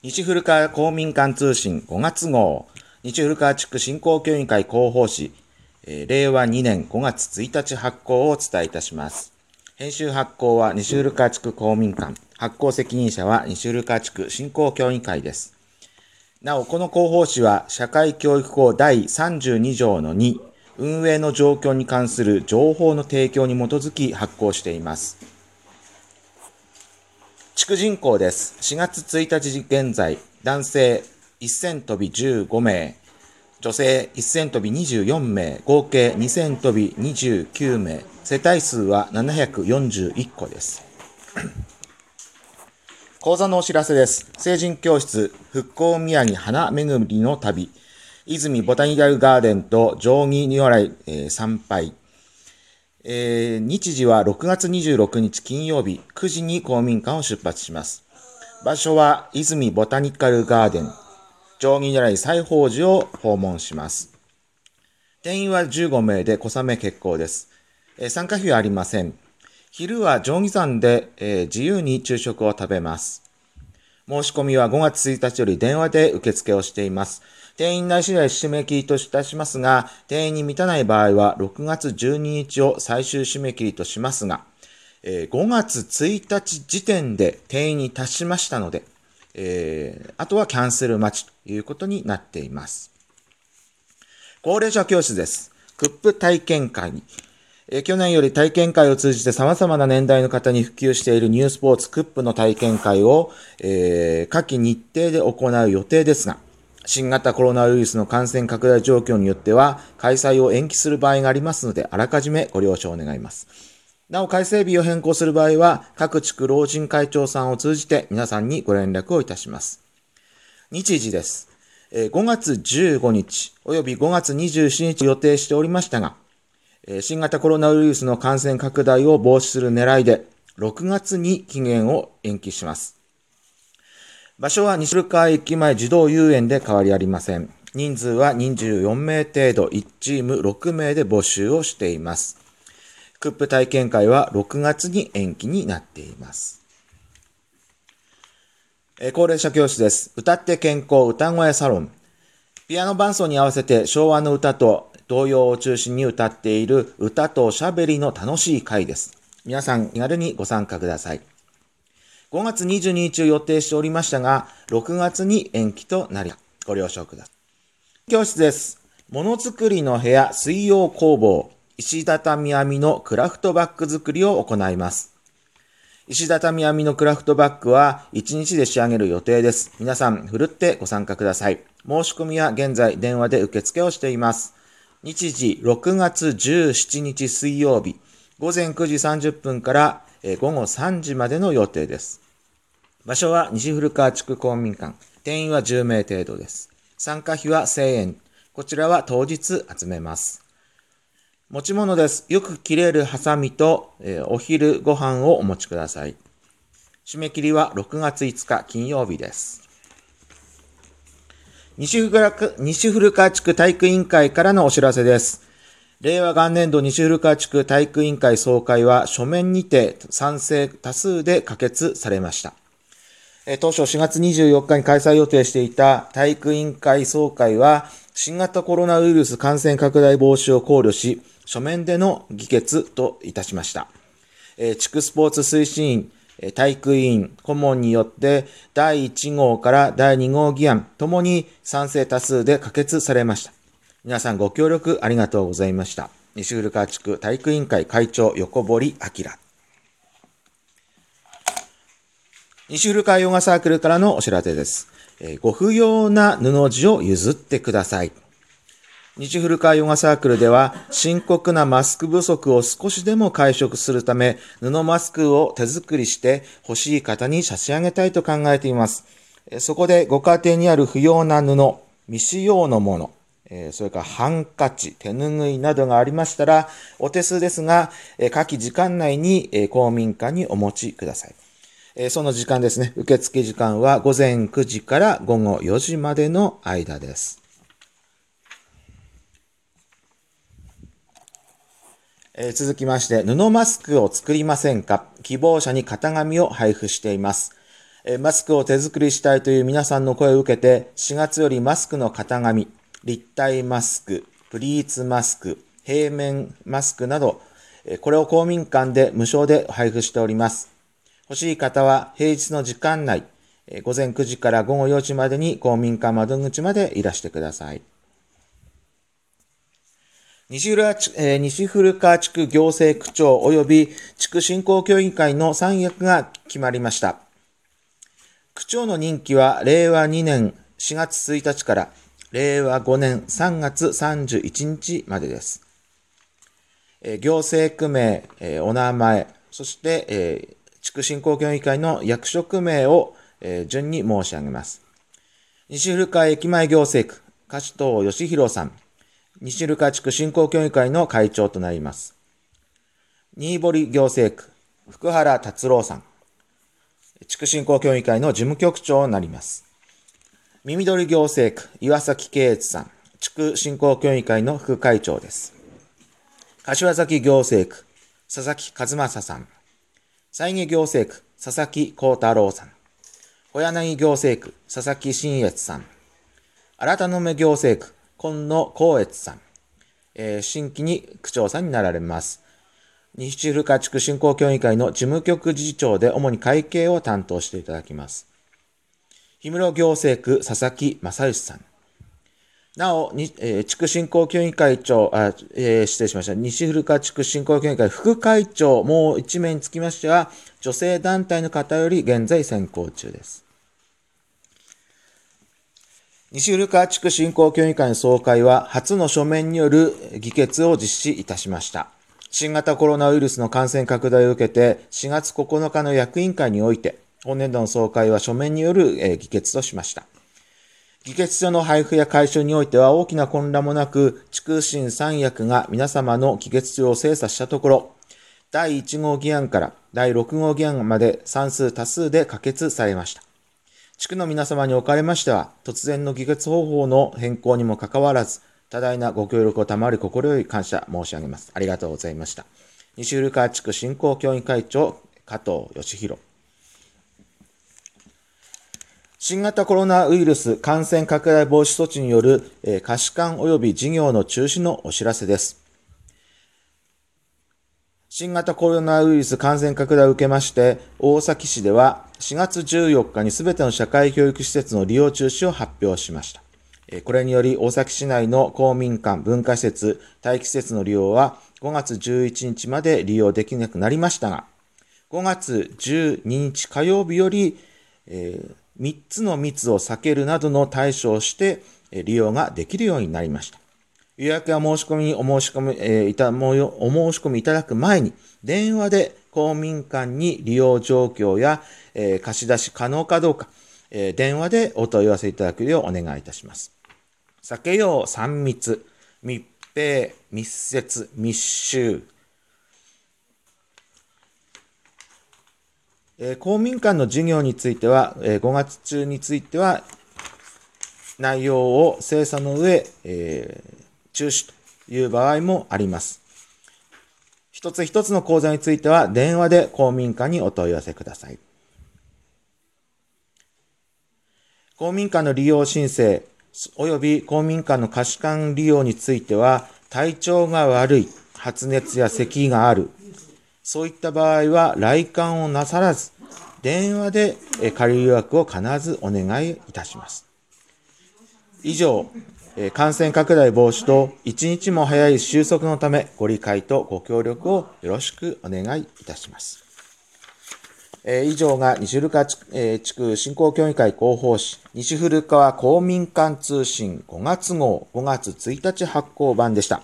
西古川公民館通信5月号、西古川地区振興協議会広報誌、えー令和2年5月1日発行をお伝えいたします。編集発行は西古川地区公民館、発行責任者は西古川地区振興協議会です。なお、この広報誌は社会教育法第32条の2、運営の状況に関する情報の提供に基づき発行しています。地区人口です。4月1日現在、男性1000飛び15名、女性1000飛び24名、合計2000飛び29名、世帯数は741個です。講座のお知らせです。成人教室、復興宮城花巡りの旅、泉ボタニカルガーデンと定規如来、えー参拝、えー日時は6月26日金曜日9時に公民館を出発します。場所は泉ボタニカルガーデン、定規如来西宝寺を訪問します。定員は15名で小雨結構です。えー参加費はありません。昼は定規山で、えー自由に昼食を食べます。申し込みは5月1日より電話で受付をしています。定員内次第締め切りといたしますが、定員に満たない場合は6月12日を最終締め切りとしますが、えー5月1日時点で定員に達しましたので、えーあとはキャンセル待ちということになっています。高齢者教室です。クップ体験会。え去年より体験会を通じて様々な年代の方に普及しているニュースポーツクップの体験会を、えー、夏季日程で行う予定ですが、新型コロナウイルスの感染拡大状況によっては、開催を延期する場合がありますので、あらかじめご了承願います。なお、開催日を変更する場合は、各地区老人会長さんを通じて皆さんにご連絡をいたします。日時です。5月15日および5月27日予定しておりましたが、新型コロナウイルスの感染拡大を防止する狙いで、6月に期限を延期します。場所は西古川駅前児童遊園で変わりありません。人数は24名程度、1チーム6名で募集をしています。クップ体験会は6月に延期になっています。え高齢者教室です。歌って健康歌声サロン。ピアノ伴奏に合わせて昭和の歌と童謡を中心に歌っている歌とおしゃべりの楽しい会です。皆さん気軽にご参加ください。5月22日を予定しておりましたが、6月に延期となり、ご了承ください。教室です。ものづくりの部屋水曜工房、石畳編みのクラフトバッグ作りを行います。石畳編みのクラフトバッグは1日で仕上げる予定です。皆さん、ふるってご参加ください。申し込みは現在電話で受付をしています。日時6月17日水曜日、午前9時30分からえ午後3時までの予定です。場所は西古川地区公民館。定員は10名程度です。参加費は1000円。こちらは当日集めます。持ち物です。よく切れるハサミと、えお昼ご飯をお持ちください。締め切りは6月5日金曜日です。西古川地区体育委員会からのお知らせです。令和元年度西古川地区体育委員会総会は書面にて賛成多数で可決されました。当初4月24日に開催予定していた体育委員会総会は新型コロナウイルス感染拡大防止を考慮し、書面での議決といたしました。地区スポーツ推進員、体育委員、顧問によって第1号から第2号議案ともに賛成多数で可決されました。皆さんご協力ありがとうございました。西古川地区体育委員会会長横堀明。西古川ヨガサークルからのお知らせです。えーご不要な布地を譲ってください。西古川ヨガサークルでは深刻なマスク不足を少しでも解消するため布マスクを手作りして欲しい方に差し上げたいと考えています。そこでご家庭にある不要な布、未使用のもの、えそれからハンカチ、手ぬぐいなどがありましたらお手数ですが、え下記時間内にえ公民館にお持ちください。えその時間ですね。受付時間は午前9時から午後4時までの間です。え続きまして、布マスクを作りませんか？希望者に型紙を配布しています。マスクを手作りしたいという皆さんの声を受けて、4月よりマスクの型紙、立体マスク、プリーツマスク、平面マスクなど、これを公民館で無償で配布しております。欲しい方は平日の時間内、午前9時から午後4時までに公民館窓口までいらしてください。西古西古川地区行政区長及び地区振興協議会の三役が決まりました。区長の任期は令和2年4月1日から令和5年3月31日までです。え行政区名、えお名前、そして、え地区振興協議会の役職名をえ順に申し上げます。西古川駅前行政区、加藤義弘さん。西ルカ地区振興協議会の会長となります。新堀行政区、福原達郎さん。地区振興協議会の事務局長になります。耳取行政区、岩崎圭一さん。地区振興協議会の副会長です。柏崎行政区、佐々木和正さん。西木行政区、佐々木幸太郎さん。小柳行政区、佐々木新越さん。新田野目行政区、今野光悦さん、えー、新規に区長さんになられます。西古川地区振興協議会の事務局次長で主に会計を担当していただきます。氷室行政区佐々木正義さん。なお、にえー、地区振興協議会長、あえー、失礼しました。西古川地区振興協議会副会長、もう一名につきましては、女性団体の方より現在選考中です。西古川地区振興協議会の総会は初の書面による議決を実施いたしました。新型コロナウイルスの感染拡大を受けて4月9日の役員会において本年度の総会は書面による議決としました。議決書の配布や回収においては大きな混乱もなく、地区審三役が皆様の議決書を精査したところ、第1号議案から第6号議案まで算数多数で可決されました。地区の皆様におかれましては、突然の議決方法の変更にもかかわらず、多大なご協力を賜り心より感謝申し上げます。ありがとうございました。西古川地区振興協議会長、加藤義弘。新型コロナウイルス感染拡大防止措置による貸し館及び事業の中止のお知らせです。新型コロナウイルス感染拡大を受けまして、大崎市では4月14日にすべての社会教育施設の利用中止を発表しました。これにより大崎市内の公民館、文化施設、待機施設の利用は5月11日まで利用できなくなりましたが、5月12日火曜日より、えー、3つの密を避けるなどの対処をして利用ができるようになりました。予約や申し込みにお申し込み、えー、いた、お申し込みいただく前に、電話で公民館に利用状況や、えー、貸し出し可能かどうか、えー、電話でお問い合わせいただくようお願いいたします。避けよう3密、密閉、密接、密集。え、公民館の授業については、え、5月中については、内容を精査の上、え、中止という場合もあります。一つ一つの講座については電話で公民館にお問い合わせください。公民館の利用申請及び公民館の貸し館利用については体調が悪い、発熱や咳がある、そういった場合は来館をなさらず、電話で仮予約を必ずお願いいたします。以上、感染拡大防止と一日も早い収束のためご理解とご協力をよろしくお願いいたします。以上が西古川地区振興協議会広報誌西古川公民館通信5月号5月1日発行版でした。